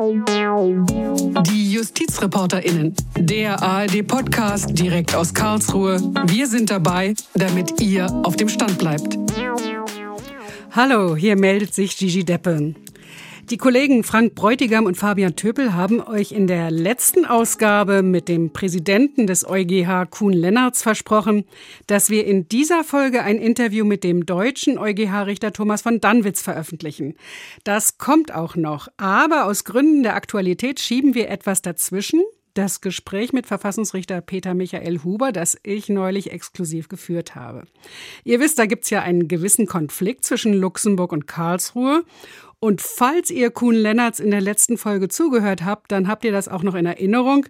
Die JustizreporterInnen, der ARD-Podcast direkt aus Karlsruhe. Wir sind dabei, damit ihr auf dem Stand bleibt. Hallo, hier meldet sich Gigi Deppe. Die Kollegen Frank Bräutigam und Fabian Töpel haben euch in der letzten Ausgabe mit dem Präsidenten des EuGH Kuhn Lennartz versprochen, dass wir in dieser Folge ein Interview mit dem deutschen EuGH-Richter Thomas von Danwitz veröffentlichen. Das kommt auch noch, aber aus Gründen der Aktualität schieben wir etwas dazwischen. Das Gespräch mit Verfassungsrichter Peter Michael Huber, das ich neulich exklusiv geführt habe. Ihr wisst, da gibt's ja einen gewissen Konflikt zwischen Luxemburg und Karlsruhe. Und falls ihr Kuhn Lennartz in der letzten Folge zugehört habt, dann habt ihr das auch noch in Erinnerung.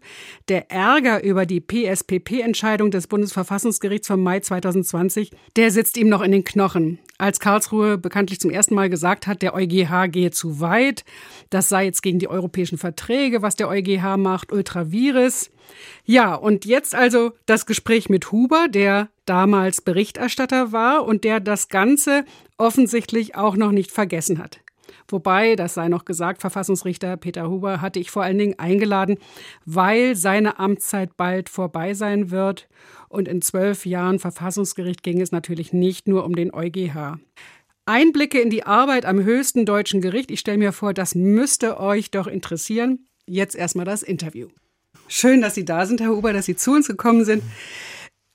Der Ärger über die PSPP-Entscheidung des Bundesverfassungsgerichts vom Mai 2020, der sitzt ihm noch in den Knochen. Als Karlsruhe bekanntlich zum ersten Mal gesagt hat, der EuGH gehe zu weit, das sei jetzt gegen die europäischen Verträge, was der EuGH macht, ultravirus. Ja, und jetzt also das Gespräch mit Huber, der damals Berichterstatter war und der das Ganze offensichtlich auch noch nicht vergessen hat. Wobei, das sei noch gesagt, Verfassungsrichter Peter Huber hatte ich vor allen Dingen eingeladen, weil seine Amtszeit bald vorbei sein wird. Und in zwölf Jahren Verfassungsgericht ging es natürlich nicht nur um den EuGH. Einblicke in die Arbeit am höchsten deutschen Gericht. Ich stelle mir vor, das müsste euch doch interessieren. Jetzt erstmal das Interview. Schön, dass Sie da sind, Herr Huber, dass Sie zu uns gekommen sind.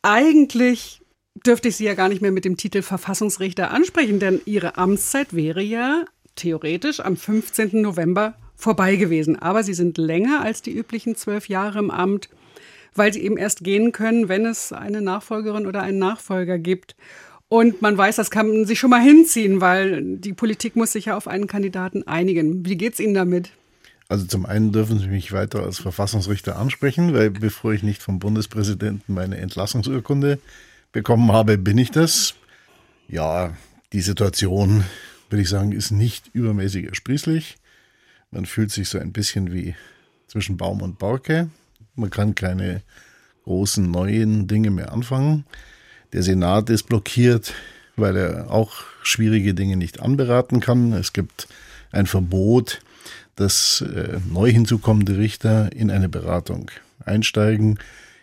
Eigentlich dürfte ich Sie ja gar nicht mehr mit dem Titel Verfassungsrichter ansprechen, denn Ihre Amtszeit wäre ja theoretisch am 15. November vorbei gewesen. Aber sie sind länger als die üblichen zwölf Jahre im Amt, weil sie eben erst gehen können, wenn es eine Nachfolgerin oder einen Nachfolger gibt. Und man weiß, das kann man sich schon mal hinziehen, weil die Politik muss sich ja auf einen Kandidaten einigen. Wie geht's Ihnen damit? Also zum einen dürfen Sie mich weiter als Verfassungsrichter ansprechen, weil bevor ich nicht vom Bundespräsidenten meine Entlassungsurkunde bekommen habe, bin ich das. Ja, die Situation würde ich sagen, ist nicht übermäßig ersprießlich. Man fühlt sich so ein bisschen wie zwischen Baum und Borke. Man kann keine großen neuen Dinge mehr anfangen. Der Senat ist blockiert, weil er auch schwierige Dinge nicht anberaten kann. Es gibt ein Verbot, dass äh, neu hinzukommende Richter in eine Beratung einsteigen.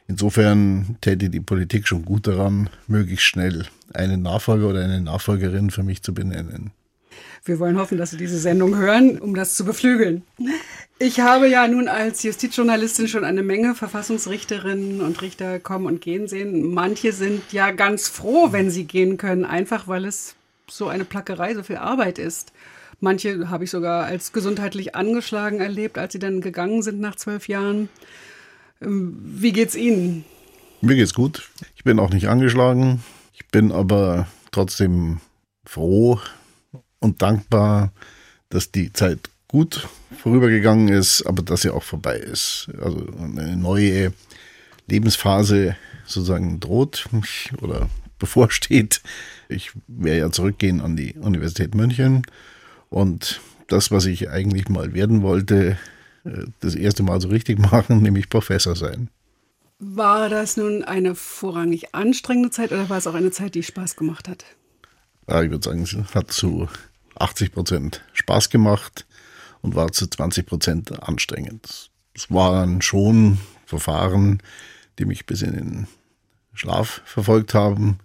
Insofern täte die Politik schon gut daran, möglichst schnell einen Nachfolger oder eine Nachfolgerin für mich zu benennen. Wir wollen hoffen, dass Sie diese Sendung hören, um das zu beflügeln. Ich habe ja nun als Justizjournalistin schon eine Menge Verfassungsrichterinnen und Richter kommen und gehen sehen. Manche sind ja ganz froh, wenn sie gehen können, einfach weil es so eine Plackerei, so viel Arbeit ist. Manche habe ich sogar als gesundheitlich angeschlagen erlebt, als sie dann gegangen sind nach zwölf Jahren. Ähm, wie geht's Ihnen? Mir geht's gut. Ich bin auch nicht angeschlagen. Ich bin aber trotzdem froh, und dankbar, dass die Zeit gut vorübergegangen ist, aber dass sie auch vorbei ist. Also eine neue Lebensphase sozusagen droht oder bevorsteht. Ich werde ja zurückgehen an die Universität München und das, was ich eigentlich mal werden wollte, äh, das erste Mal so richtig machen, nämlich Professor sein. War das nun eine vorrangig anstrengende Zeit oder war es auch eine Zeit, die Spaß gemacht hat? Ja, ich würde sagen, es hat zu 80 Prozent Spaß gemacht und war zu 20 Prozent anstrengend. Es waren schon Verfahren, die mich bis in den Schlaf verfolgt haben,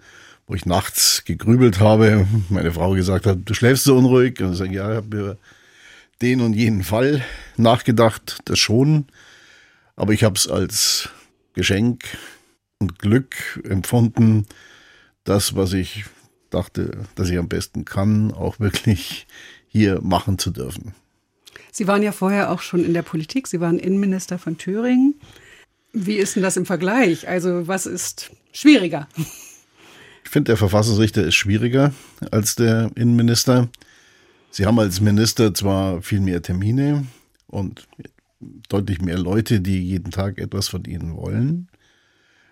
wo ich nachts gegrübelt habe, meine Frau gesagt hat, du schläfst so unruhig. Und ich sage, ja, ich habe über den und jenen Fall nachgedacht, das schon. Aber ich habe es als Geschenk und Glück empfunden, das, was ich dachte, dass ich am besten kann, auch wirklich hier machen zu dürfen. Sie waren ja vorher auch schon in der Politik. Sie waren Innenminister von Thüringen. Wie ist denn das im Vergleich? Also was ist schwieriger? Ich finde, der Verfassungsrichter ist schwieriger als der Innenminister. Sie haben als Minister zwar viel mehr Termine und deutlich mehr Leute, die jeden Tag etwas von ihnen wollen,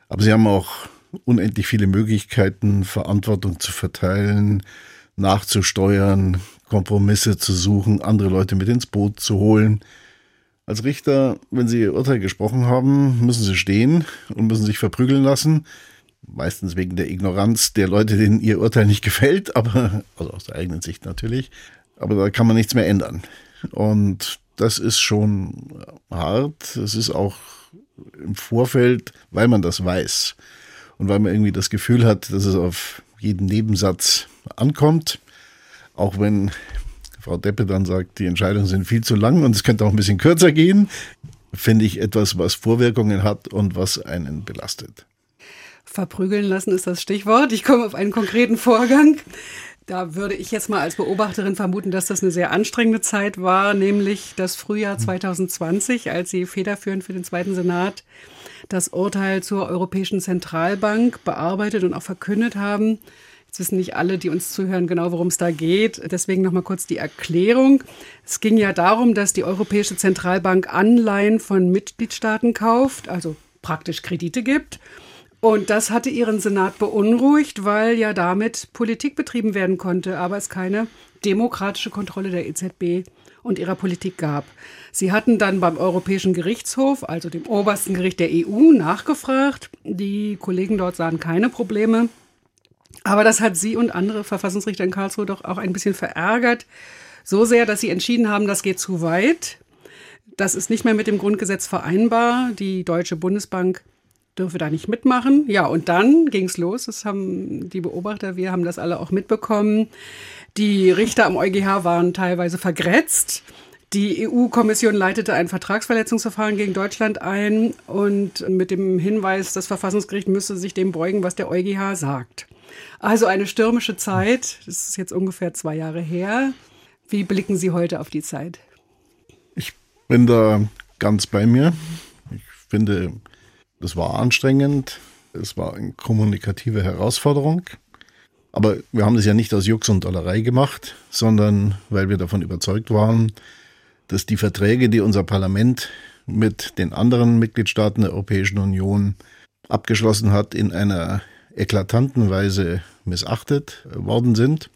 aber sie haben auch unendlich viele Möglichkeiten, Verantwortung zu verteilen, nachzusteuern, Kompromisse zu suchen, andere Leute mit ins Boot zu holen. Als Richter, wenn Sie Ihr Urteil gesprochen haben, müssen Sie stehen und müssen sich verprügeln lassen. Meistens wegen der Ignoranz der Leute, denen Ihr Urteil nicht gefällt, aber, also aus der eigenen Sicht natürlich. Aber da kann man nichts mehr ändern. Und das ist schon hart. Es ist auch im Vorfeld, weil man das weiß und weil man irgendwie das Gefühl hat, dass es auf jeden Nebensatz ankommt, auch wenn Frau Deppe dann sagt, die Entscheidungen sind viel zu lang und es könnte auch ein bisschen kürzer gehen, finde ich etwas, was Vorwirkungen hat und was einen belastet. Verprügeln lassen ist das Stichwort. Ich komme auf einen konkreten Vorgang. Da würde ich jetzt mal als Beobachterin vermuten, dass das eine sehr anstrengende Zeit war, nämlich das Frühjahr 2020, als Sie federführend für den Zweiten Senat das Urteil zur Europäischen Zentralbank bearbeitet und auch verkündet haben. Jetzt wissen nicht alle, die uns zuhören, genau, worum es da geht. Deswegen noch mal kurz die Erklärung. Es ging ja darum, dass die Europäische Zentralbank Anleihen von Mitgliedstaaten kauft, also praktisch Kredite gibt und das hatte ihren Senat beunruhigt, weil ja damit Politik betrieben werden konnte, aber es keine demokratische Kontrolle der EZB und ihrer Politik gab. Sie hatten dann beim Europäischen Gerichtshof, also dem obersten Gericht der EU, nachgefragt. Die Kollegen dort sahen keine Probleme. Aber das hat sie und andere Verfassungsrichter in Karlsruhe doch auch ein bisschen verärgert. So sehr, dass sie entschieden haben, das geht zu weit. Das ist nicht mehr mit dem Grundgesetz vereinbar. Die Deutsche Bundesbank dürfe da nicht mitmachen. Ja, und dann ging es los. Das haben die Beobachter, wir haben das alle auch mitbekommen. Die Richter am EuGH waren teilweise vergrätzt. Die EU-Kommission leitete ein Vertragsverletzungsverfahren gegen Deutschland ein und mit dem Hinweis, das Verfassungsgericht müsse sich dem beugen, was der EuGH sagt. Also eine stürmische Zeit. Das ist jetzt ungefähr zwei Jahre her. Wie blicken Sie heute auf die Zeit? Ich bin da ganz bei mir. Ich finde, das war anstrengend. Es war eine kommunikative Herausforderung. Aber wir haben das ja nicht aus Jux und Dollerei gemacht, sondern weil wir davon überzeugt waren, dass die Verträge, die unser Parlament mit den anderen Mitgliedstaaten der Europäischen Union abgeschlossen hat, in einer eklatanten Weise missachtet worden sind.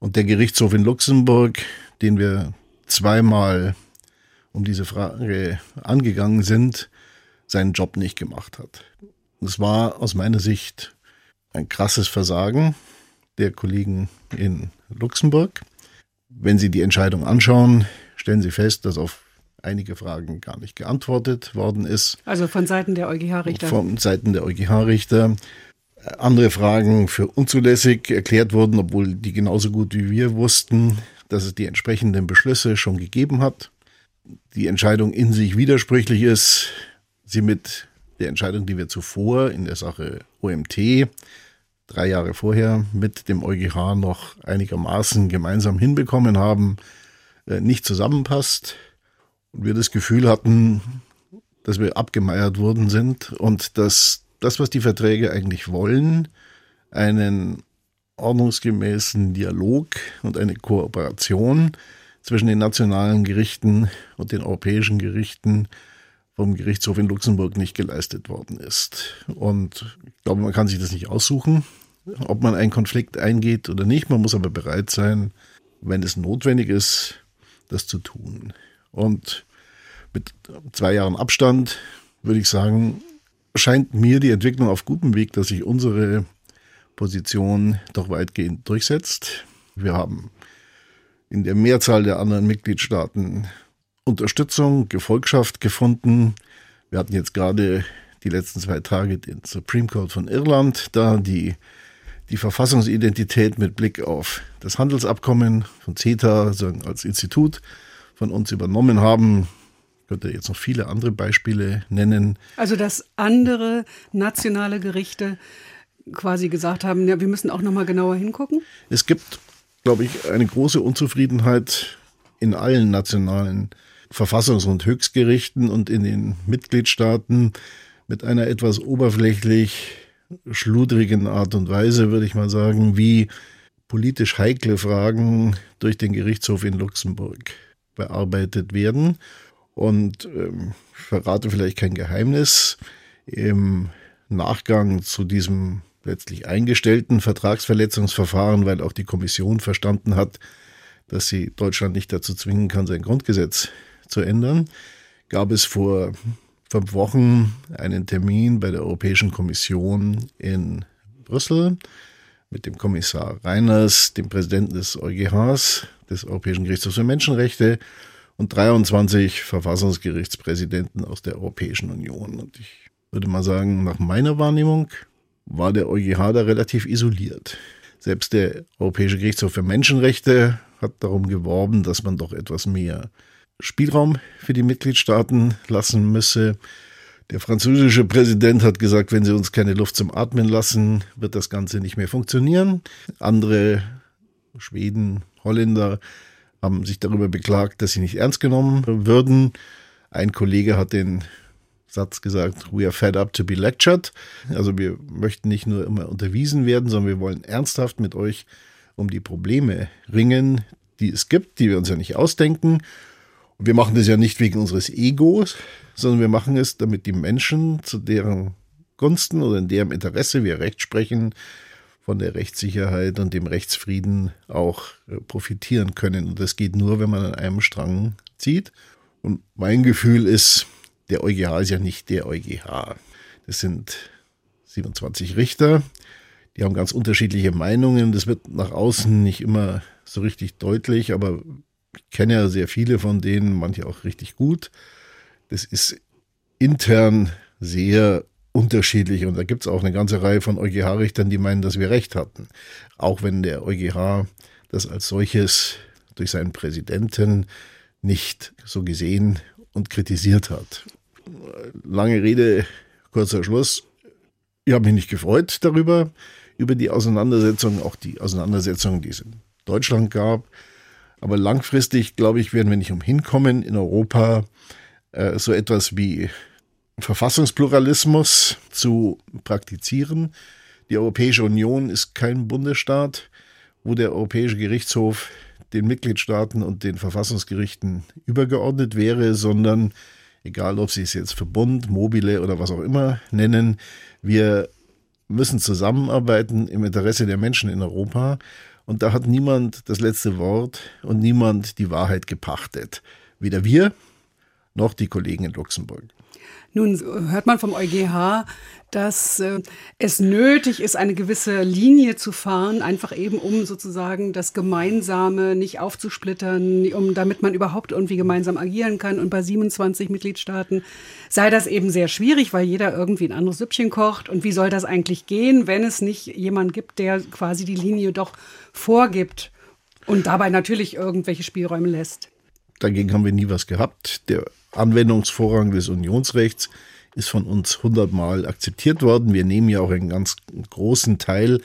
Und der Gerichtshof in Luxemburg, den wir zweimal um diese Frage angegangen sind, seinen Job nicht gemacht hat. Das war aus meiner Sicht ein krasses Versagen der Kollegen in Luxemburg. Wenn Sie die Entscheidung anschauen, stellen Sie fest, dass auf einige Fragen gar nicht geantwortet worden ist. Also von Seiten der EuGH-Richter. Von Seiten der EuGH-Richter. Andere Fragen für unzulässig erklärt wurden, obwohl die genauso gut wie wir wussten, dass es die entsprechenden Beschlüsse schon gegeben hat. Die Entscheidung in sich widersprüchlich ist, sie mit der Entscheidung, die wir zuvor in der Sache OMT drei Jahre vorher mit dem EuGH noch einigermaßen gemeinsam hinbekommen haben, äh, nicht zusammenpasst und wir das Gefühl hatten, dass wir abgemeiert worden sind und dass das, was die Verträge eigentlich wollen, einen ordnungsgemäßen Dialog und eine Kooperation zwischen den nationalen Gerichten und den europäischen Gerichten vom Gerichtshof in Luxemburg nicht geleistet worden ist. Und ich glaube, man kann sich das nicht aussuchen, ob man einen Konflikt eingeht oder nicht. Man muss aber bereit sein, wenn es notwendig ist, das zu tun. Und mit zwei Jahren Abstand würde ich sagen, scheint mir die Entwicklung auf gutem Weg, dass sich unsere Position doch weitgehend durchsetzt. Wir haben in der Mehrzahl der anderen Mitgliedstaaten Unterstützung, Gefolgschaft gefunden. Wir hatten jetzt gerade die letzten zwei Tage den Supreme Court von Irland, da die, die Verfassungsidentität mit Blick auf das Handelsabkommen von CETA als Institut von uns übernommen haben. Ich könnte jetzt noch viele andere Beispiele nennen. Also dass andere nationale Gerichte quasi gesagt haben, ja, wir müssen auch noch mal genauer hingucken? Es gibt, glaube ich, eine große Unzufriedenheit in allen nationalen Verfassungs- und Höchstgerichten und in den Mitgliedstaaten mit einer etwas oberflächlich schludrigen Art und Weise, würde ich mal sagen, wie politisch heikle Fragen durch den Gerichtshof in Luxemburg bearbeitet werden. Und ähm, ich verrate vielleicht kein Geheimnis, im Nachgang zu diesem letztlich eingestellten Vertragsverletzungsverfahren, weil auch die Kommission verstanden hat, dass sie Deutschland nicht dazu zwingen kann, sein Grundgesetz zu ändern, gab es vor fünf Wochen einen Termin bei der Europäischen Kommission in Brüssel mit dem Kommissar Reiners, dem Präsidenten des EuGHs, des Europäischen Gerichtshofs für Menschenrechte und 23 Verfassungsgerichtspräsidenten aus der Europäischen Union. Und ich würde mal sagen, nach meiner Wahrnehmung war der EuGH da relativ isoliert. Selbst der Europäische Gerichtshof für Menschenrechte hat darum geworben, dass man doch etwas mehr Spielraum für die Mitgliedstaaten lassen müsse. Der französische Präsident hat gesagt, wenn sie uns keine Luft zum Atmen lassen, wird das Ganze nicht mehr funktionieren. Andere Schweden, Holländer haben sich darüber beklagt, dass sie nicht ernst genommen würden. Ein Kollege hat den Satz gesagt, we are fed up to be lectured. Also wir möchten nicht nur immer unterwiesen werden, sondern wir wollen ernsthaft mit euch um die Probleme ringen, die es gibt, die wir uns ja nicht ausdenken. Wir machen das ja nicht wegen unseres Egos, sondern wir machen es, damit die Menschen, zu deren Gunsten oder in deren Interesse wir Recht sprechen, von der Rechtssicherheit und dem Rechtsfrieden auch äh, profitieren können. Und das geht nur, wenn man an einem Strang zieht. Und mein Gefühl ist, der EuGH ist ja nicht der EuGH. Das sind 27 Richter, die haben ganz unterschiedliche Meinungen. Das wird nach außen nicht immer so richtig deutlich, aber kenne ja sehr viele von denen, manche auch richtig gut. Das ist intern sehr unterschiedlich und da gibt es auch eine ganze Reihe von EuGH-Richtern, die meinen, dass wir recht hatten. Auch wenn der EuGH das als solches durch seinen Präsidenten nicht so gesehen und kritisiert hat lange Rede, kurzer Schluss. Ich habe mich nicht gefreut darüber, über die Auseinandersetzung, auch die Auseinandersetzung, die es in Deutschland gab. Aber langfristig, glaube ich, werden wir nicht umhin kommen, in Europa äh, so etwas wie Verfassungspluralismus zu praktizieren. Die Europäische Union ist kein Bundesstaat, wo der Europäische Gerichtshof den Mitgliedstaaten und den Verfassungsgerichten übergeordnet wäre, sondern egal ob sie es jetzt Verbund, Mobile oder was auch immer nennen, wir müssen zusammenarbeiten im Interesse der Menschen in Europa. Und da hat niemand das letzte Wort und niemand die Wahrheit gepachtet. Weder wir noch die Kollegen in Luxemburg. Nun hört man vom EuGH, dass äh, es nötig ist, eine gewisse Linie zu fahren, einfach eben um sozusagen das Gemeinsame nicht aufzusplittern, um, damit man überhaupt irgendwie gemeinsam agieren kann. Und bei 27 Mitgliedstaaten sei das eben sehr schwierig, weil jeder irgendwie ein anderes Süppchen kocht. Und wie soll das eigentlich gehen, wenn es nicht jemand gibt, der quasi die Linie doch vorgibt und dabei natürlich irgendwelche Spielräume lässt? Dagegen haben wir nie was gehabt. Der Anwendungsvorrang des Unionsrechts ist von uns hundertmal akzeptiert worden. Wir nehmen ja auch einen ganz großen Teil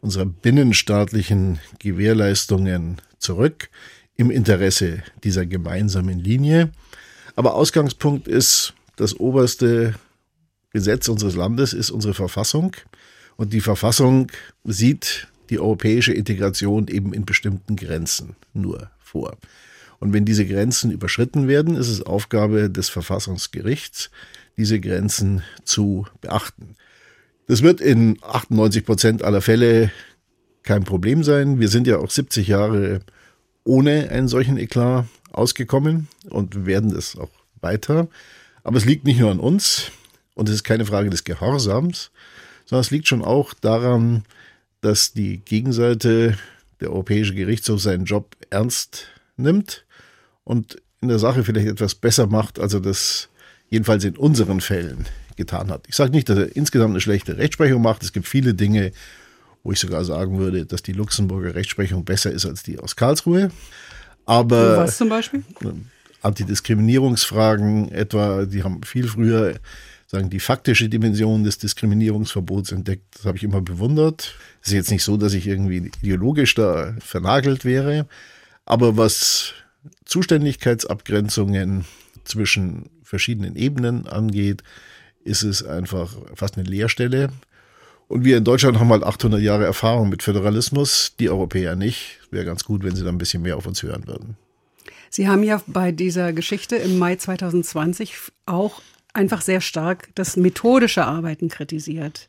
unserer binnenstaatlichen Gewährleistungen zurück im Interesse dieser gemeinsamen Linie. Aber Ausgangspunkt ist, das oberste Gesetz unseres Landes ist unsere Verfassung. Und die Verfassung sieht die europäische Integration eben in bestimmten Grenzen nur vor. Und wenn diese Grenzen überschritten werden, ist es Aufgabe des Verfassungsgerichts, diese Grenzen zu beachten. Das wird in 98 Prozent aller Fälle kein Problem sein. Wir sind ja auch 70 Jahre ohne einen solchen Eklat ausgekommen und werden das auch weiter. Aber es liegt nicht nur an uns und es ist keine Frage des Gehorsams, sondern es liegt schon auch daran, dass die Gegenseite, der Europäische Gerichtshof, seinen Job ernst nimmt und in der Sache vielleicht etwas besser macht, als er das jedenfalls in unseren Fällen getan hat. Ich sage nicht, dass er insgesamt eine schlechte Rechtsprechung macht. Es gibt viele Dinge, wo ich sogar sagen würde, dass die Luxemburger Rechtsprechung besser ist als die aus Karlsruhe. Aber was zum Beispiel? Antidiskriminierungsfragen etwa, die haben viel früher sagen die faktische Dimension des Diskriminierungsverbots entdeckt. Das habe ich immer bewundert. Es ist jetzt nicht so, dass ich irgendwie ideologisch da vernagelt wäre, aber was Zuständigkeitsabgrenzungen zwischen verschiedenen Ebenen angeht, ist es einfach fast eine Leerstelle. Und wir in Deutschland haben halt 800 Jahre Erfahrung mit Föderalismus, die Europäer nicht. Wäre ganz gut, wenn sie da ein bisschen mehr auf uns hören würden. Sie haben ja bei dieser Geschichte im Mai 2020 auch einfach sehr stark das methodische Arbeiten kritisiert.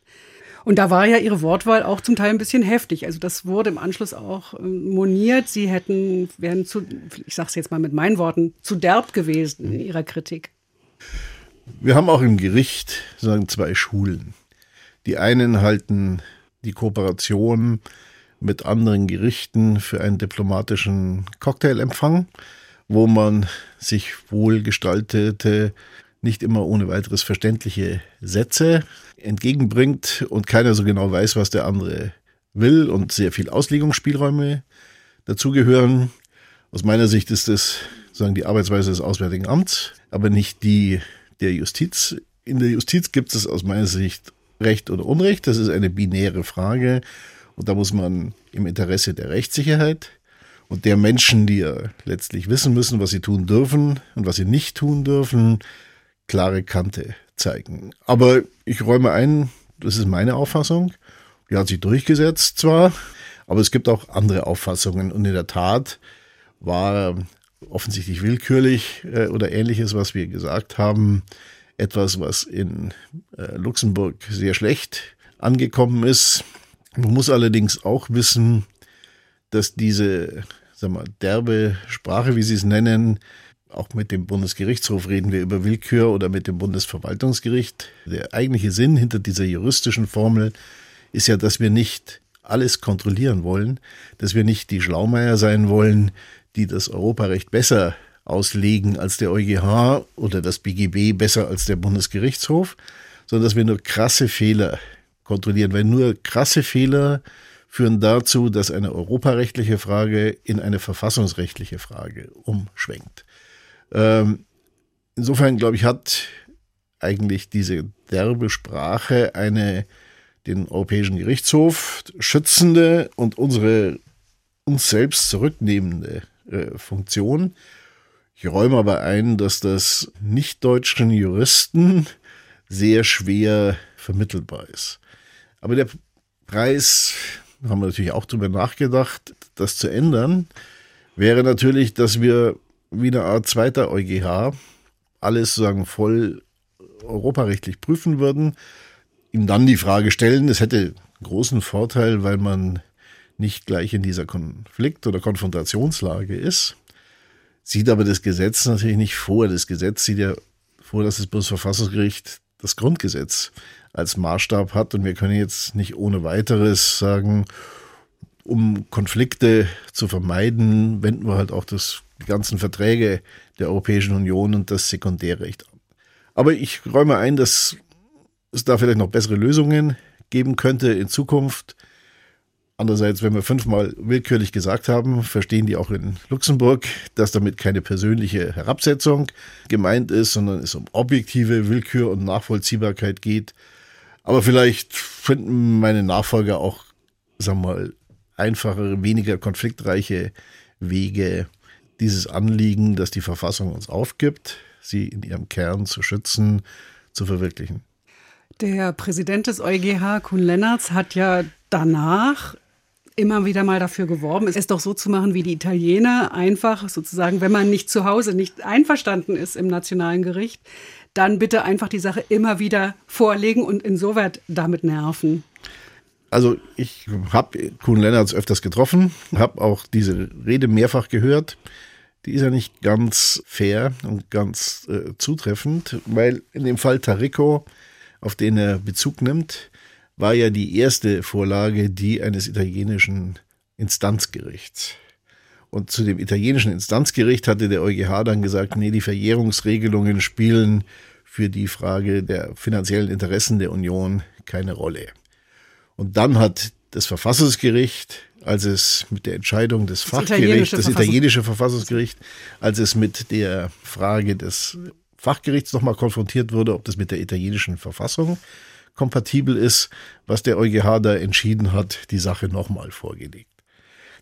Und da war ja Ihre Wortwahl auch zum Teil ein bisschen heftig. Also das wurde im Anschluss auch ähm, moniert. Sie hätten, wären zu, ich sage es jetzt mal mit meinen Worten, zu derb gewesen in Ihrer Kritik. Wir haben auch im Gericht sagen zwei Schulen. Die einen halten die Kooperation mit anderen Gerichten für einen diplomatischen Cocktailempfang wo man sich wohlgestaltete, nicht immer ohne weiteres verständliche Sätze entgegenbringt und keiner so genau weiß, was der andere will und sehr viel Auslegungsspielräume dazugehören. Aus meiner Sicht ist das sagen die Arbeitsweise des Auswärtigen Amts, aber nicht die der Justiz. In der Justiz gibt es aus meiner Sicht Recht oder Unrecht. Das ist eine binäre Frage. Und da muss man im Interesse der Rechtssicherheit und der Menschen, die ja letztlich wissen müssen, was sie tun dürfen und was sie nicht tun dürfen, klare Kante zeigen. Aber ich räume ein, das ist meine Auffassung. Die hat sich durchgesetzt zwar, aber es gibt auch andere Auffassungen. Und in der Tat war offensichtlich willkürlich äh, oder ähnliches, was wir gesagt haben, etwas, was in äh, Luxemburg sehr schlecht angekommen ist. Man muss allerdings auch wissen, dass diese sag mal, derbe Sprache, wie Sie es nennen, auch mit dem Bundesgerichtshof reden wir über Willkür oder mit dem Bundesverwaltungsgericht. Der eigentliche Sinn hinter dieser juristischen Formel ist ja, dass wir nicht alles kontrollieren wollen, dass wir nicht die Schlaumeier sein wollen, die das Europarecht besser auslegen als der EuGH oder das BGB besser als der Bundesgerichtshof, sondern dass wir nur krasse Fehler kontrollieren, weil nur krasse Fehler führen dazu, dass eine europarechtliche Frage in eine verfassungsrechtliche Frage umschwenkt. Ähm, insofern, glaube ich, hat eigentlich diese derbe Sprache eine den Europäischen Gerichtshof schützende und unsere uns selbst zurücknehmende äh, Funktion. Ich räume aber ein, dass das nicht-deutschen Juristen sehr schwer vermittelbar ist. Aber der Preis, haben wir natürlich auch darüber nachgedacht, das zu ändern, wäre natürlich, dass wir wie eine Art zweiter EuGH alles sagen voll europarechtlich prüfen würden, ihm dann die Frage stellen, es hätte großen Vorteil, weil man nicht gleich in dieser Konflikt- oder Konfrontationslage ist, sieht aber das Gesetz natürlich nicht vor. Das Gesetz sieht ja vor, dass das Bundesverfassungsgericht das Grundgesetz als Maßstab hat und wir können jetzt nicht ohne weiteres sagen, um Konflikte zu vermeiden, wenden wir halt auch das, die ganzen Verträge der Europäischen Union und das Sekundärrecht. Aber ich räume ein, dass es da vielleicht noch bessere Lösungen geben könnte in Zukunft. Andererseits, wenn wir fünfmal willkürlich gesagt haben, verstehen die auch in Luxemburg, dass damit keine persönliche Herabsetzung gemeint ist, sondern es um objektive Willkür und Nachvollziehbarkeit geht. Aber vielleicht finden meine Nachfolger auch, sagen wir mal, einfachere, weniger konfliktreiche Wege, dieses Anliegen, das die Verfassung uns aufgibt, sie in ihrem Kern zu schützen, zu verwirklichen. Der Präsident des EuGH, Kuhn Lennartz, hat ja danach immer wieder mal dafür geworben, es doch so zu machen wie die Italiener, einfach sozusagen, wenn man nicht zu Hause nicht einverstanden ist im nationalen Gericht, dann bitte einfach die Sache immer wieder vorlegen und insoweit damit nerven. Also ich habe Kuhn Lennartz öfters getroffen, habe auch diese Rede mehrfach gehört. Die ist ja nicht ganz fair und ganz äh, zutreffend, weil in dem Fall Tarico, auf den er Bezug nimmt, war ja die erste Vorlage die eines italienischen Instanzgerichts. Und zu dem italienischen Instanzgericht hatte der EuGH dann gesagt, nee, die Verjährungsregelungen spielen für die Frage der finanziellen Interessen der Union keine Rolle. Und dann hat das Verfassungsgericht, als es mit der Entscheidung des das Fachgerichts, das italienische Verfassungsgericht, als es mit der Frage des Fachgerichts nochmal konfrontiert wurde, ob das mit der italienischen Verfassung kompatibel ist, was der EuGH da entschieden hat, die Sache nochmal vorgelegt.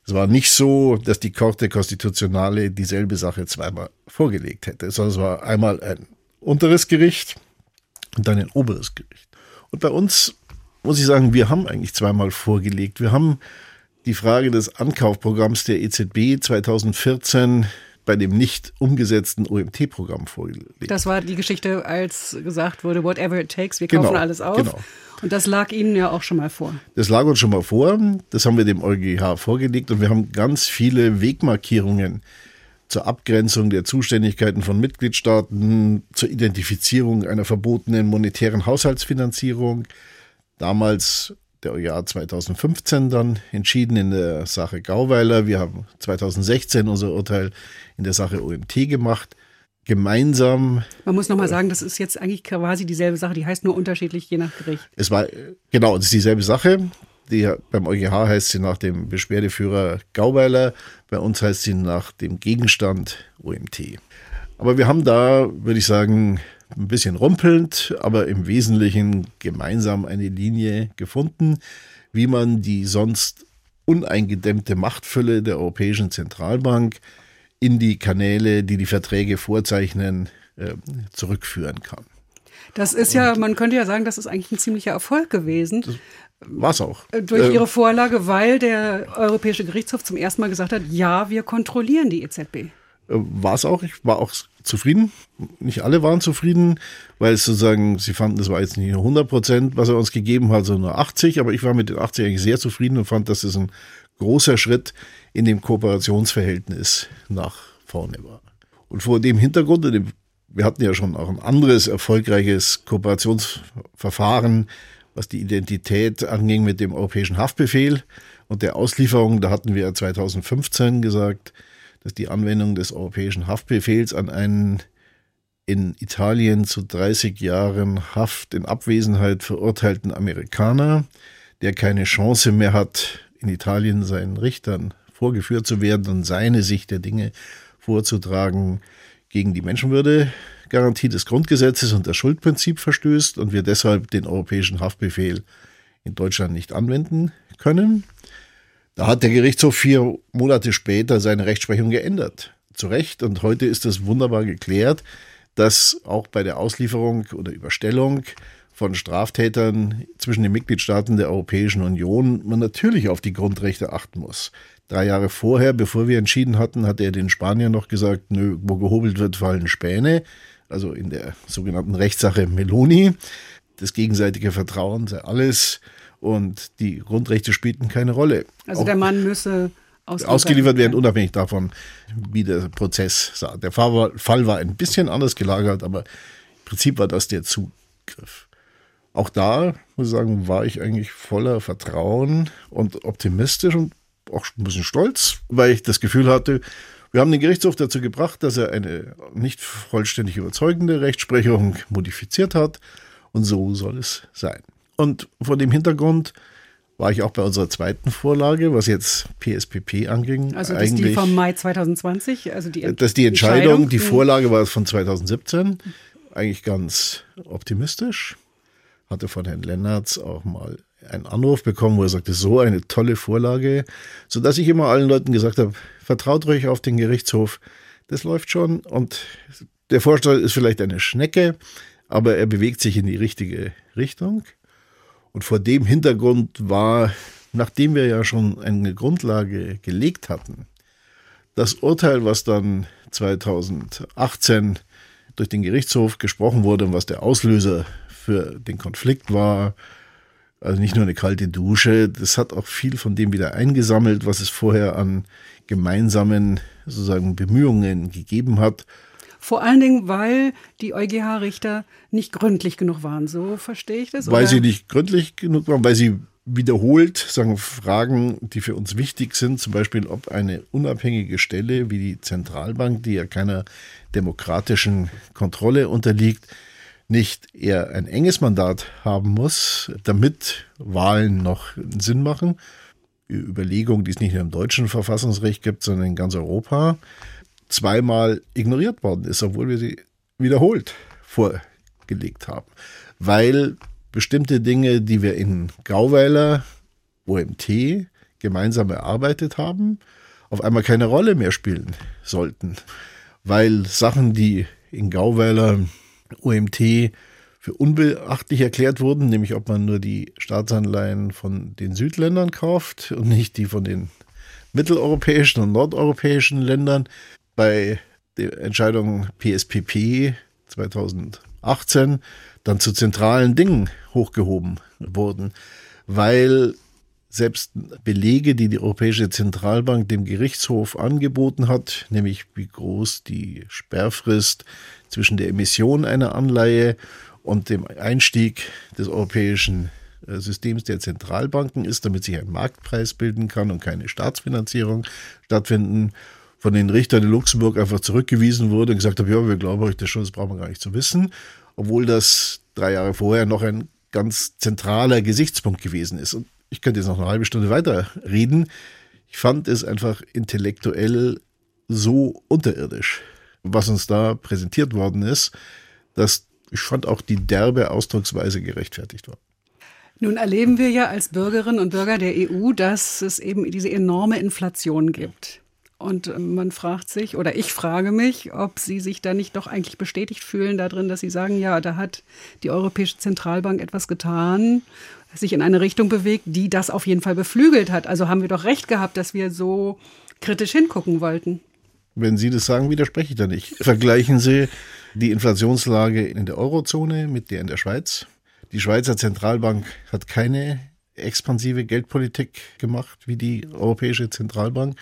Es war nicht so, dass die Corte Constitutionale dieselbe Sache zweimal vorgelegt hätte, sondern es war einmal ein unteres Gericht und dann ein oberes Gericht. Und bei uns muss ich sagen, wir haben eigentlich zweimal vorgelegt. Wir haben die Frage des Ankaufprogramms der EZB 2014 bei dem nicht umgesetzten OMT-Programm vorgelegt. Das war die Geschichte, als gesagt wurde, whatever it takes, wir kaufen genau, alles auf. Genau. Und das lag Ihnen ja auch schon mal vor. Das lag uns schon mal vor. Das haben wir dem EuGH vorgelegt und wir haben ganz viele Wegmarkierungen zur Abgrenzung der Zuständigkeiten von Mitgliedstaaten, zur Identifizierung einer verbotenen monetären Haushaltsfinanzierung. Damals der EuGH 2015 dann entschieden in der Sache Gauweiler. Wir haben 2016 unser Urteil in der Sache OMT gemacht. Gemeinsam. Man muss nochmal sagen, das ist jetzt eigentlich quasi dieselbe Sache, die heißt nur unterschiedlich je nach Gericht. Es war, genau, es ist dieselbe Sache. Die, beim EuGH heißt sie nach dem Beschwerdeführer Gauweiler, bei uns heißt sie nach dem Gegenstand OMT. Aber wir haben da, würde ich sagen, ein bisschen rumpelnd, aber im Wesentlichen gemeinsam eine Linie gefunden, wie man die sonst uneingedämmte Machtfülle der Europäischen Zentralbank in die Kanäle, die die Verträge vorzeichnen, äh, zurückführen kann. Das ist ja, man könnte ja sagen, das ist eigentlich ein ziemlicher Erfolg gewesen. War es auch. Äh, durch ähm, Ihre Vorlage, weil der Europäische Gerichtshof zum ersten Mal gesagt hat, ja, wir kontrollieren die EZB. Äh, war es auch. Ich war auch zufrieden. Nicht alle waren zufrieden, weil es sozusagen, sie fanden, das war jetzt nicht nur 100 Prozent, was er uns gegeben hat, sondern nur 80. Aber ich war mit den 80 eigentlich sehr zufrieden und fand, dass es ein großer Schritt in dem Kooperationsverhältnis nach vorne war. Und vor dem Hintergrund, wir hatten ja schon auch ein anderes erfolgreiches Kooperationsverfahren, was die Identität anging mit dem Europäischen Haftbefehl und der Auslieferung. Da hatten wir 2015 gesagt, dass die Anwendung des Europäischen Haftbefehls an einen in Italien zu 30 Jahren Haft in Abwesenheit verurteilten Amerikaner, der keine Chance mehr hat, in Italien seinen Richtern vorgeführt zu werden und seine Sicht der Dinge vorzutragen, gegen die Menschenwürdegarantie des Grundgesetzes und das Schuldprinzip verstößt und wir deshalb den europäischen Haftbefehl in Deutschland nicht anwenden können. Da hat der Gerichtshof vier Monate später seine Rechtsprechung geändert. Zu Recht. Und heute ist das wunderbar geklärt, dass auch bei der Auslieferung oder Überstellung von Straftätern zwischen den Mitgliedstaaten der Europäischen Union man natürlich auf die Grundrechte achten muss. Drei Jahre vorher, bevor wir entschieden hatten, hat er den Spaniern noch gesagt, nö, wo gehobelt wird, fallen Späne. Also in der sogenannten Rechtssache Meloni. Das gegenseitige Vertrauen sei alles und die Grundrechte spielten keine Rolle. Also Auch der Mann müsse ausgeliefert, ausgeliefert werden, unabhängig davon, wie der Prozess sah. Der Fall war, Fall war ein bisschen anders gelagert, aber im Prinzip war das der Zugriff auch da, muss ich sagen, war ich eigentlich voller Vertrauen und optimistisch und auch ein bisschen stolz, weil ich das Gefühl hatte, wir haben den Gerichtshof dazu gebracht, dass er eine nicht vollständig überzeugende Rechtsprechung modifiziert hat und so soll es sein. Und vor dem Hintergrund war ich auch bei unserer zweiten Vorlage, was jetzt PSPP anging. Also das ist die vom Mai 2020, also die Das ist die Entscheidung, Entscheidung. die Vorlage war von 2017, eigentlich ganz optimistisch hatte von Herrn Lennartz auch mal einen Anruf bekommen, wo er sagte, so eine tolle Vorlage, so dass ich immer allen Leuten gesagt habe, vertraut ruhig auf den Gerichtshof, das läuft schon und der Vorstand ist vielleicht eine Schnecke, aber er bewegt sich in die richtige Richtung. Und vor dem Hintergrund war, nachdem wir ja schon eine Grundlage gelegt hatten, das Urteil, was dann 2018 durch den Gerichtshof gesprochen wurde und was der Auslöser für den Konflikt war. Also nicht nur eine kalte Dusche, das hat auch viel von dem wieder eingesammelt, was es vorher an gemeinsamen sozusagen Bemühungen gegeben hat. Vor allen Dingen, weil die EuGH-Richter nicht gründlich genug waren, so verstehe ich das? Weil oder? sie nicht gründlich genug waren, weil sie wiederholt sagen Fragen, die für uns wichtig sind, zum Beispiel, ob eine unabhängige Stelle wie die Zentralbank, die ja keiner demokratischen Kontrolle unterliegt, nicht eher ein enges Mandat haben muss, damit Wahlen noch Sinn machen. Die Überlegung, die es nicht nur im deutschen Verfassungsrecht gibt, sondern in ganz Europa, zweimal ignoriert worden ist, obwohl wir sie wiederholt vorgelegt haben. Weil bestimmte Dinge, die wir in Gauweiler, OMT gemeinsam erarbeitet haben, auf einmal keine Rolle mehr spielen sollten. Weil Sachen, die in Gauweiler OMT für unbeachtlich erklärt wurden, nämlich ob man nur die Staatsanleihen von den Südländern kauft und nicht die von den mitteleuropäischen und nordeuropäischen Ländern. Bei der Entscheidung PSPP 2018 dann zu zentralen Dingen hochgehoben wurden, weil selbst Belege, die die Europäische Zentralbank dem Gerichtshof angeboten hat, nämlich wie groß die Sperrfrist zwischen der Emission einer Anleihe und dem Einstieg des Europäischen äh, Systems der Zentralbanken ist, damit sich ein Marktpreis bilden kann und keine Staatsfinanzierung stattfinden, von den Richtern in Luxemburg einfach zurückgewiesen wurde und gesagt habe, ja, wir glauben euch das schon, das brauchen wir gar nicht zu wissen, obwohl das drei Jahre vorher noch ein ganz zentraler Gesichtspunkt gewesen ist. Und ich könnte jetzt noch eine halbe Stunde weiter reden. Ich fand es einfach intellektuell so unterirdisch, was uns da präsentiert worden ist, dass ich fand auch die derbe Ausdrucksweise gerechtfertigt war. Nun erleben wir ja als Bürgerinnen und Bürger der EU, dass es eben diese enorme Inflation gibt. Und äh, man fragt sich, oder ich frage mich, ob Sie sich da nicht doch eigentlich bestätigt fühlen darin, dass Sie sagen, ja, da hat die Europäische Zentralbank etwas getan, sich in eine Richtung bewegt, die das auf jeden Fall beflügelt hat. Also haben wir doch recht gehabt, dass wir so kritisch hingucken wollten. Wenn Sie das sagen, widerspreche ich da nicht. Vergleichen Sie die Inflationslage in der Eurozone mit der in der Schweiz. Die Schweizer Zentralbank hat keine expansive Geldpolitik gemacht wie die Europäische Zentralbank.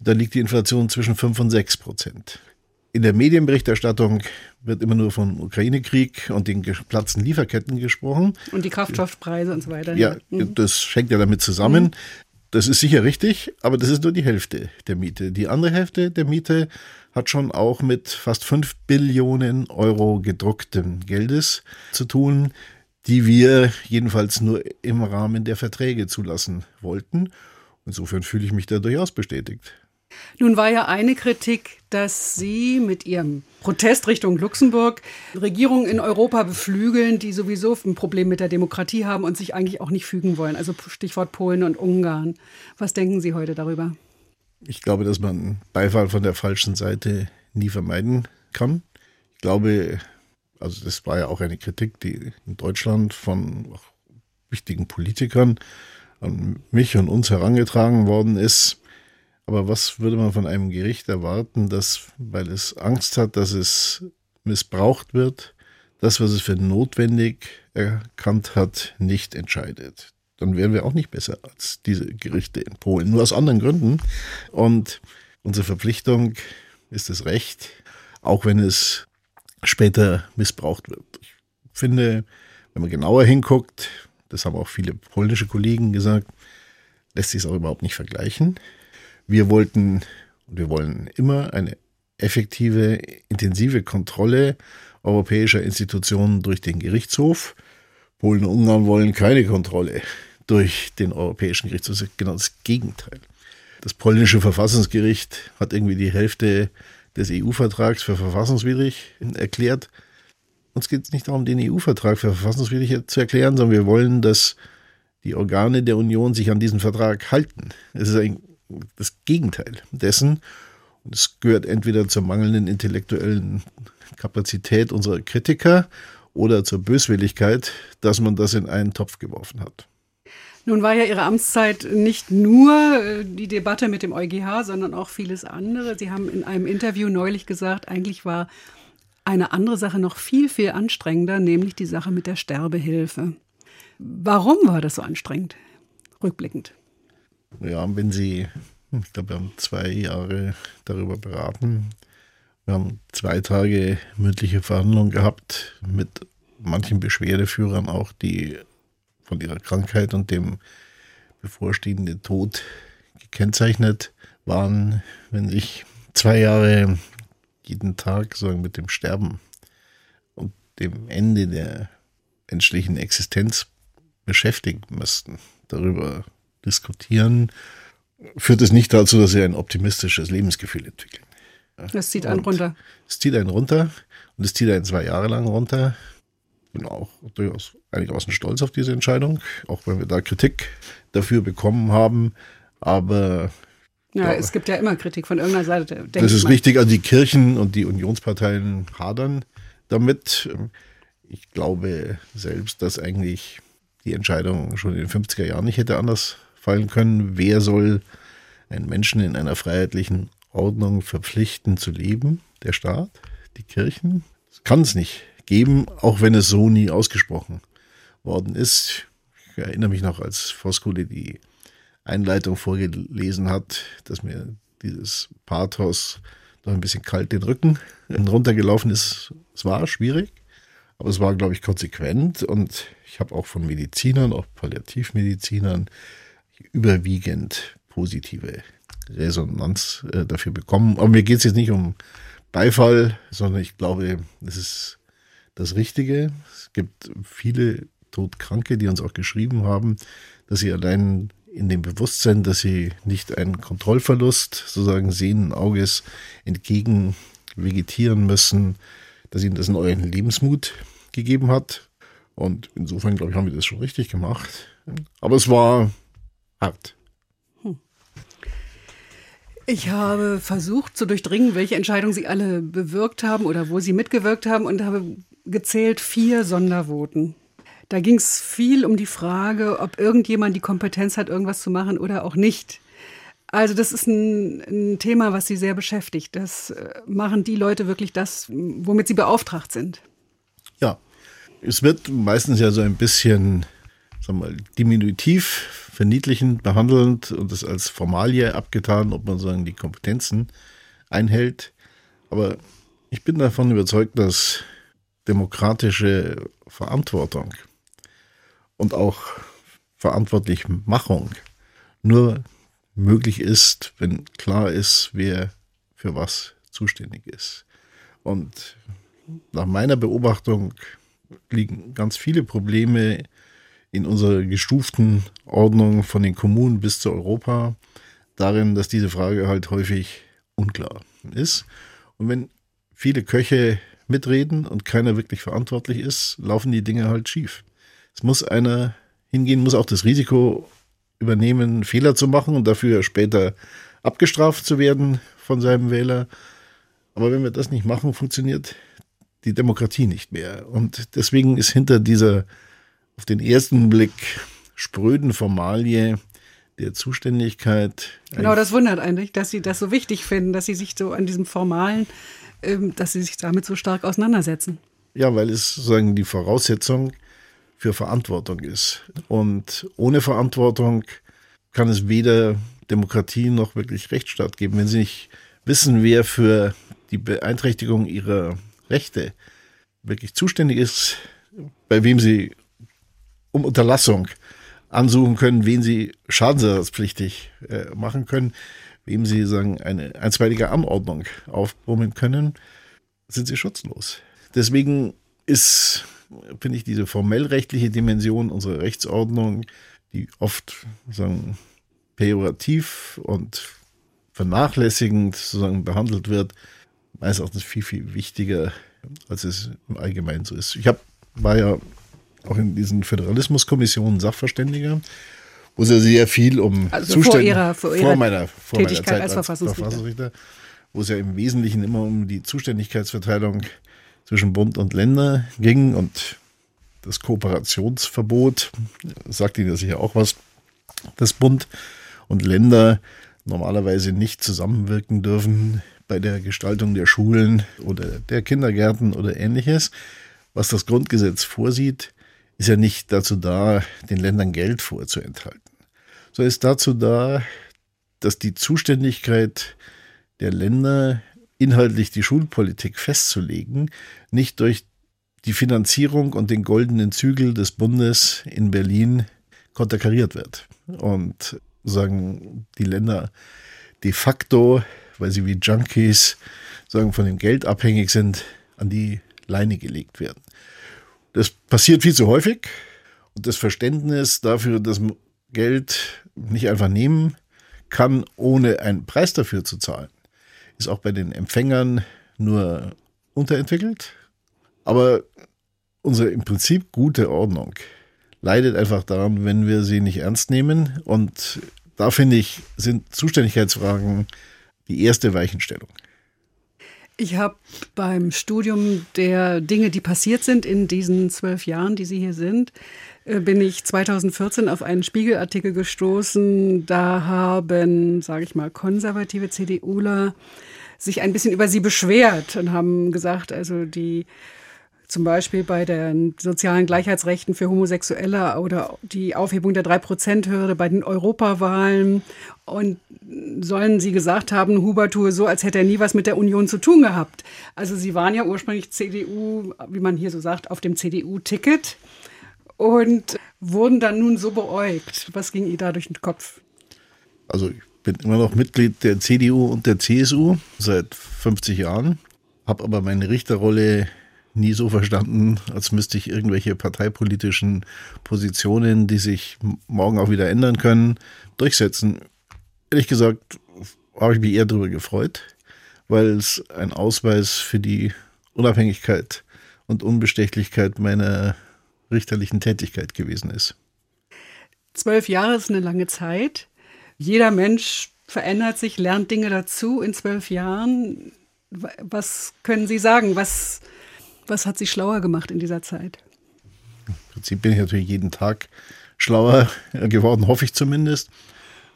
Da liegt die Inflation zwischen 5 und 6 Prozent. In der Medienberichterstattung wird immer nur vom Ukraine-Krieg und den geplatzten Lieferketten gesprochen. Und die Kraftstoffpreise und so weiter. Ja, mhm. das hängt ja damit zusammen. Mhm. Das ist sicher richtig, aber das ist nur die Hälfte der Miete. Die andere Hälfte der Miete hat schon auch mit fast 5 Billionen Euro gedrucktem Geldes zu tun, die wir jedenfalls nur im Rahmen der Verträge zulassen wollten. Insofern fühle ich mich da durchaus bestätigt. Nun war ja eine Kritik, dass Sie mit Ihrem Protest Richtung Luxemburg Regierungen in Europa beflügeln, die sowieso ein Problem mit der Demokratie haben und sich eigentlich auch nicht fügen wollen. Also Stichwort Polen und Ungarn. Was denken Sie heute darüber? Ich glaube, dass man Beifall von der falschen Seite nie vermeiden kann. Ich glaube, also das war ja auch eine Kritik, die in Deutschland von wichtigen Politikern an mich und uns herangetragen worden ist. Aber was würde man von einem Gericht erwarten, das, weil es Angst hat, dass es missbraucht wird, das, was es für notwendig erkannt hat, nicht entscheidet? Dann wären wir auch nicht besser als diese Gerichte in Polen, nur aus anderen Gründen. Und unsere Verpflichtung ist das Recht, auch wenn es später missbraucht wird. Ich finde, wenn man genauer hinguckt, das haben auch viele polnische Kollegen gesagt, lässt sich es auch überhaupt nicht vergleichen. Wir wollten und wir wollen immer eine effektive, intensive Kontrolle europäischer Institutionen durch den Gerichtshof. Polen und Ungarn wollen keine Kontrolle durch den Europäischen Gerichtshof. Das ist genau das Gegenteil. Das polnische Verfassungsgericht hat irgendwie die Hälfte des EU-Vertrags für verfassungswidrig erklärt. Uns geht es nicht darum, den EU-Vertrag für verfassungswidrig zu erklären, sondern wir wollen, dass die Organe der Union sich an diesen Vertrag halten. Es ist ein das Gegenteil dessen. Und es gehört entweder zur mangelnden intellektuellen Kapazität unserer Kritiker oder zur Böswilligkeit, dass man das in einen Topf geworfen hat. Nun war ja Ihre Amtszeit nicht nur äh, die Debatte mit dem EuGH, sondern auch vieles andere. Sie haben in einem Interview neulich gesagt, eigentlich war eine andere Sache noch viel, viel anstrengender, nämlich die Sache mit der Sterbehilfe. Warum war das so anstrengend, rückblickend? Ja, wenn Sie, ich glaube, wir haben zwei Jahre darüber beraten. Wir haben zwei Tage mündliche Verhandlungen gehabt mit manchen Beschwerdeführern auch, die von ihrer Krankheit und dem bevorstehenden Tod gekennzeichnet waren, wenn sich zwei Jahre jeden Tag sagen mit dem Sterben und dem Ende der menschlichen Existenz beschäftigen müssten, darüber diskutieren, führt es nicht dazu, dass sie ein optimistisches Lebensgefühl entwickeln. Das zieht einen und runter. Es zieht einen runter und es zieht einen zwei Jahre lang runter. Bin auch durchaus einigermaßen stolz auf diese Entscheidung, auch wenn wir da Kritik dafür bekommen haben. Aber ja, glaube, es gibt ja immer Kritik von irgendeiner Seite. Das ist richtig. Also die Kirchen und die Unionsparteien hadern damit. Ich glaube selbst, dass eigentlich die Entscheidung schon in den 50er Jahren nicht hätte anders fallen können. Wer soll einen Menschen in einer freiheitlichen Ordnung verpflichten zu leben? Der Staat? Die Kirchen? Das kann es nicht geben, auch wenn es so nie ausgesprochen worden ist. Ich erinnere mich noch, als Voskule die Einleitung vorgelesen hat, dass mir dieses Pathos noch ein bisschen kalt den Rücken runtergelaufen ist. Es war schwierig, aber es war, glaube ich, konsequent und ich habe auch von Medizinern, auch Palliativmedizinern, überwiegend positive Resonanz äh, dafür bekommen. Aber mir geht es jetzt nicht um Beifall, sondern ich glaube, es ist das Richtige. Es gibt viele Todkranke, die uns auch geschrieben haben, dass sie allein in dem Bewusstsein, dass sie nicht einen Kontrollverlust sozusagen sehenden Auges entgegen vegetieren müssen, dass ihnen das einen neuen Lebensmut gegeben hat. Und insofern, glaube ich, haben wir das schon richtig gemacht. Aber es war hart. Hm. Ich habe versucht zu durchdringen, welche Entscheidungen Sie alle bewirkt haben oder wo Sie mitgewirkt haben und habe gezählt vier Sondervoten. Da ging es viel um die Frage, ob irgendjemand die Kompetenz hat, irgendwas zu machen oder auch nicht. Also das ist ein, ein Thema, was Sie sehr beschäftigt. Das äh, machen die Leute wirklich das, womit sie beauftragt sind. Ja, es wird meistens ja so ein bisschen, sagen wir diminutiv, verniedlichend, behandelnd und das als Formalie abgetan, ob man sagen die Kompetenzen einhält. Aber ich bin davon überzeugt, dass demokratische Verantwortung und auch Verantwortlichmachung nur möglich ist, wenn klar ist, wer für was zuständig ist. Und nach meiner Beobachtung liegen ganz viele Probleme in unserer gestuften Ordnung von den Kommunen bis zu Europa darin, dass diese Frage halt häufig unklar ist. Und wenn viele Köche mitreden und keiner wirklich verantwortlich ist, laufen die Dinge halt schief. Es muss einer hingehen, muss auch das Risiko übernehmen, Fehler zu machen und dafür später abgestraft zu werden von seinem Wähler. Aber wenn wir das nicht machen, funktioniert die Demokratie nicht mehr. Und deswegen ist hinter dieser auf den ersten Blick spröden Formalie der Zuständigkeit. Genau, das wundert eigentlich, dass Sie das so wichtig finden, dass Sie sich so an diesem Formalen, ähm, dass Sie sich damit so stark auseinandersetzen. Ja, weil es sozusagen die Voraussetzung für Verantwortung ist. Und ohne Verantwortung kann es weder Demokratie noch wirklich Rechtsstaat geben. Wenn Sie nicht wissen, wer für die Beeinträchtigung Ihrer Rechte wirklich zuständig ist, bei wem Sie um Unterlassung ansuchen können, wen Sie schadensersatzpflichtig äh, machen können, wem Sie sagen eine einstweilige Anordnung aufbrummen können, sind Sie schutzlos. Deswegen ist finde ich diese formellrechtliche Dimension unserer Rechtsordnung, die oft sagen, pejorativ und vernachlässigend sozusagen behandelt wird, meines Erachtens viel, viel wichtiger, als es im Allgemeinen so ist. Ich hab, war ja auch in diesen Föderalismuskommissionen Sachverständiger, wo es ja sehr viel um also Zustände vor, ihrer, vor, ihrer vor meiner, vor Tätigkeit meiner Zeit als Verfassungsrichter. Verfassungsrichter, wo es ja im Wesentlichen immer um die Zuständigkeitsverteilung zwischen Bund und Länder ging und das Kooperationsverbot, sagt Ihnen ja sicher auch was, dass Bund und Länder normalerweise nicht zusammenwirken dürfen bei der Gestaltung der Schulen oder der Kindergärten oder ähnliches. Was das Grundgesetz vorsieht, ist ja nicht dazu da, den Ländern Geld vorzuenthalten, sondern ist dazu da, dass die Zuständigkeit der Länder inhaltlich die Schulpolitik festzulegen, nicht durch die Finanzierung und den goldenen Zügel des Bundes in Berlin konterkariert wird. Und sagen die Länder de facto, weil sie wie Junkies sagen von dem Geld abhängig sind, an die Leine gelegt werden. Das passiert viel zu häufig und das Verständnis dafür, dass man Geld nicht einfach nehmen kann, ohne einen Preis dafür zu zahlen, ist auch bei den Empfängern nur unterentwickelt. Aber unsere im Prinzip gute Ordnung leidet einfach daran, wenn wir sie nicht ernst nehmen. Und da finde ich, sind Zuständigkeitsfragen die erste Weichenstellung. Ich habe beim Studium der Dinge, die passiert sind in diesen zwölf Jahren, die Sie hier sind, äh, bin ich 2014 auf einen Spiegelartikel gestoßen. Da haben, sage ich mal, konservative CDUler sich ein bisschen über sie beschwert und haben gesagt, also die zum Beispiel bei den sozialen Gleichheitsrechten für Homosexuelle oder die Aufhebung der Drei-Prozent-Hürde bei den Europawahlen. Und sollen sie gesagt haben, Huber tue so, als hätte er nie was mit der Union zu tun gehabt. Also sie waren ja ursprünglich CDU, wie man hier so sagt, auf dem CDU-Ticket und wurden dann nun so beäugt. Was ging Ihnen da durch den Kopf? Also ich bin immer noch Mitglied der CDU und der CSU seit 50 Jahren, habe aber meine Richterrolle nie so verstanden, als müsste ich irgendwelche parteipolitischen Positionen, die sich morgen auch wieder ändern können, durchsetzen. Ehrlich gesagt habe ich mich eher darüber gefreut, weil es ein Ausweis für die Unabhängigkeit und Unbestechlichkeit meiner richterlichen Tätigkeit gewesen ist. Zwölf Jahre ist eine lange Zeit. Jeder Mensch verändert sich, lernt Dinge dazu in zwölf Jahren. Was können Sie sagen? Was, was hat Sie schlauer gemacht in dieser Zeit? Im Prinzip bin ich natürlich jeden Tag schlauer geworden, hoffe ich zumindest.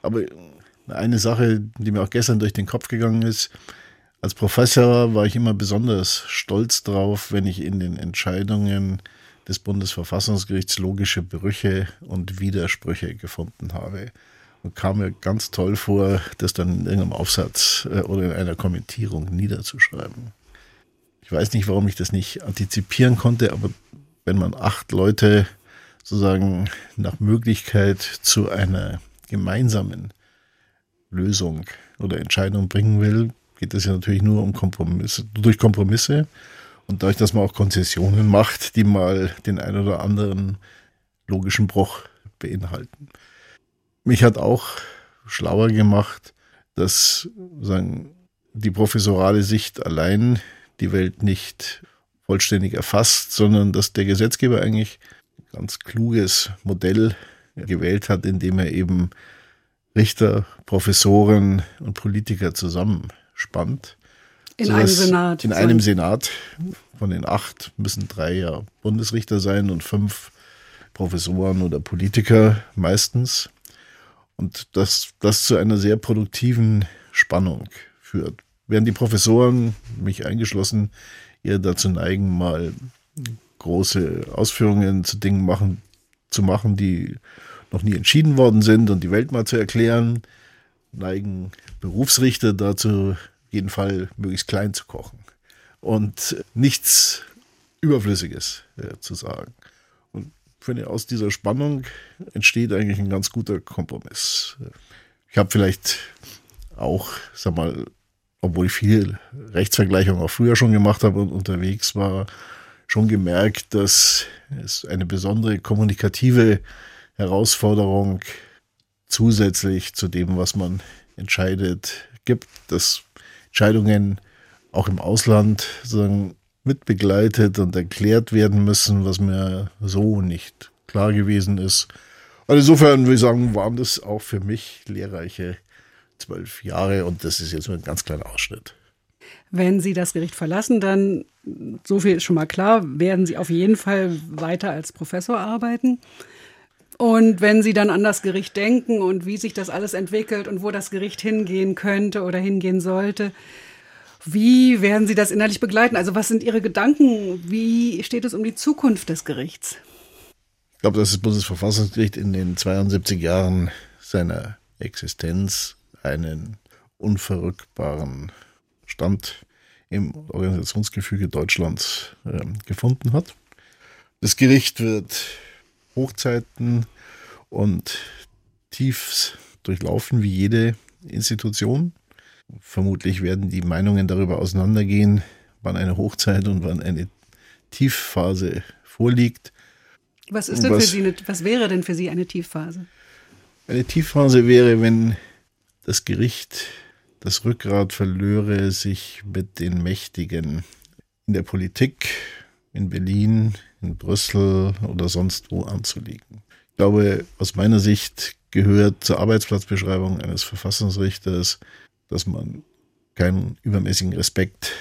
Aber eine Sache, die mir auch gestern durch den Kopf gegangen ist, als Professor war ich immer besonders stolz drauf, wenn ich in den Entscheidungen des Bundesverfassungsgerichts logische Brüche und Widersprüche gefunden habe. Und kam mir ganz toll vor, das dann in irgendeinem Aufsatz äh, oder in einer Kommentierung niederzuschreiben. Ich weiß nicht, warum ich das nicht antizipieren konnte, aber wenn man acht Leute sozusagen nach Möglichkeit zu einer gemeinsamen Lösung oder Entscheidung bringen will, geht es ja natürlich nur um Kompromisse, durch Kompromisse. Und dadurch, dass man auch Konzessionen macht, die mal den ein oder anderen logischen Bruch beinhalten. Mich hat auch schlauer gemacht, dass sagen, die professorale Sicht allein die Welt nicht vollständig erfasst, sondern dass der Gesetzgeber eigentlich ein ganz kluges Modell gewählt hat, indem er eben Richter, Professoren und Politiker zusammenspannt in einem Senat. In einem Senat. Von den acht müssen drei ja Bundesrichter sein und fünf Professoren oder Politiker meistens. Und dass das zu einer sehr produktiven Spannung führt. Während die Professoren, mich eingeschlossen, eher dazu neigen, mal große Ausführungen zu Dingen machen, zu machen, die noch nie entschieden worden sind und die Welt mal zu erklären, neigen Berufsrichter dazu, jeden Fall möglichst klein zu kochen und nichts Überflüssiges äh, zu sagen. Und finde, aus dieser Spannung entsteht eigentlich ein ganz guter Kompromiss. Ich habe vielleicht auch, sag mal, obwohl ich viel Rechtsvergleichung auch früher schon gemacht habe und unterwegs war, schon gemerkt, dass es eine besondere kommunikative Herausforderung zusätzlich zu dem, was man entscheidet, gibt. Das Entscheidungen auch im Ausland sozusagen mitbegleitet und erklärt werden müssen, was mir so nicht klar gewesen ist. Also insofern würde ich sagen, waren das auch für mich lehrreiche zwölf Jahre und das ist jetzt nur ein ganz kleiner Ausschnitt. Wenn Sie das Gericht verlassen, dann, so viel ist schon mal klar, werden Sie auf jeden Fall weiter als Professor arbeiten. Und wenn Sie dann an das Gericht denken und wie sich das alles entwickelt und wo das Gericht hingehen könnte oder hingehen sollte, wie werden Sie das innerlich begleiten? Also was sind Ihre Gedanken? Wie steht es um die Zukunft des Gerichts? Ich glaube, dass das Bundesverfassungsgericht in den 72 Jahren seiner Existenz einen unverrückbaren Stand im Organisationsgefüge Deutschlands äh, gefunden hat. Das Gericht wird Hochzeiten und Tiefs durchlaufen wie jede Institution. Vermutlich werden die Meinungen darüber auseinandergehen, wann eine Hochzeit und wann eine Tiefphase vorliegt. Was ist denn was, für Sie eine, was wäre denn für Sie eine Tiefphase? Eine Tiefphase wäre, wenn das Gericht das Rückgrat verlöre, sich mit den Mächtigen in der Politik, in Berlin, in Brüssel oder sonst wo anzulegen. Ich glaube, aus meiner Sicht gehört zur Arbeitsplatzbeschreibung eines Verfassungsrichters, dass man keinen übermäßigen Respekt,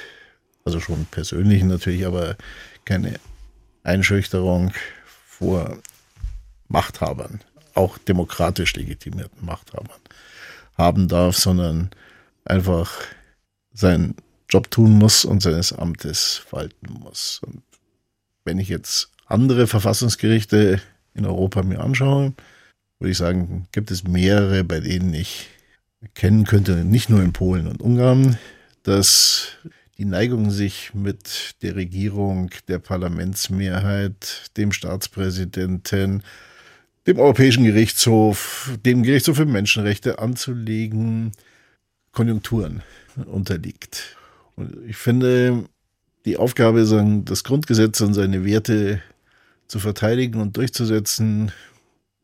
also schon persönlichen natürlich, aber keine Einschüchterung vor Machthabern, auch demokratisch legitimierten Machthabern haben darf, sondern einfach seinen Job tun muss und seines Amtes walten muss. Und wenn ich jetzt andere Verfassungsgerichte in Europa mir anschaue, würde ich sagen, gibt es mehrere, bei denen ich erkennen könnte, nicht nur in Polen und Ungarn, dass die Neigung, sich mit der Regierung, der Parlamentsmehrheit, dem Staatspräsidenten, dem Europäischen Gerichtshof, dem Gerichtshof für Menschenrechte anzulegen, Konjunkturen unterliegt. Und ich finde, die Aufgabe, das Grundgesetz und seine Werte zu verteidigen und durchzusetzen,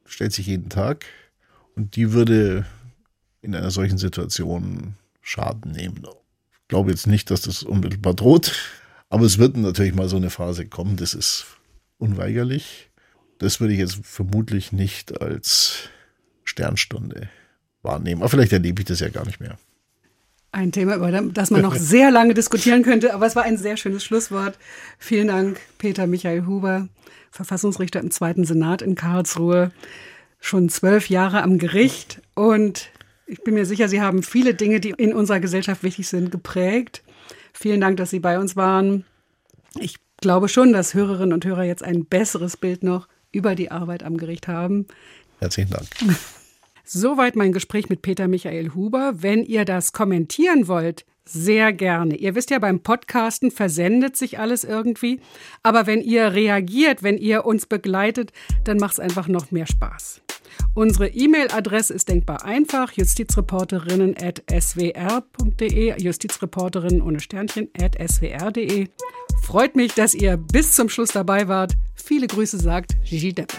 stellt sich jeden Tag. Und die würde in einer solchen Situation Schaden nehmen. Ich glaube jetzt nicht, dass das unmittelbar droht, aber es wird natürlich mal so eine Phase kommen, das ist unweigerlich. Das würde ich jetzt vermutlich nicht als Sternstunde wahrnehmen. Aber vielleicht erlebe ich das ja gar nicht mehr. Ein Thema, über das man noch sehr lange diskutieren könnte, aber es war ein sehr schönes Schlusswort. Vielen Dank, Peter Michael Huber, Verfassungsrichter im Zweiten Senat in Karlsruhe, schon zwölf Jahre am Gericht und ich bin mir sicher, Sie haben viele Dinge, die in unserer Gesellschaft wichtig sind, geprägt. Vielen Dank, dass Sie bei uns waren. Ich glaube schon, dass Hörerinnen und Hörer jetzt ein besseres Bild noch über die Arbeit am Gericht haben. Herzlichen Dank. Soweit mein Gespräch mit Peter Michael Huber. Wenn ihr das kommentieren wollt, sehr gerne. Ihr wisst ja, beim Podcasten versendet sich alles irgendwie. Aber wenn ihr reagiert, wenn ihr uns begleitet, dann macht es einfach noch mehr Spaß. Unsere E-Mail-Adresse ist denkbar einfach: justizreporterinnen.swr.de, justizreporterinnen ohne Sternchen.swr.de. Freut mich, dass ihr bis zum Schluss dabei wart. Viele Grüße sagt Gigi Deppe.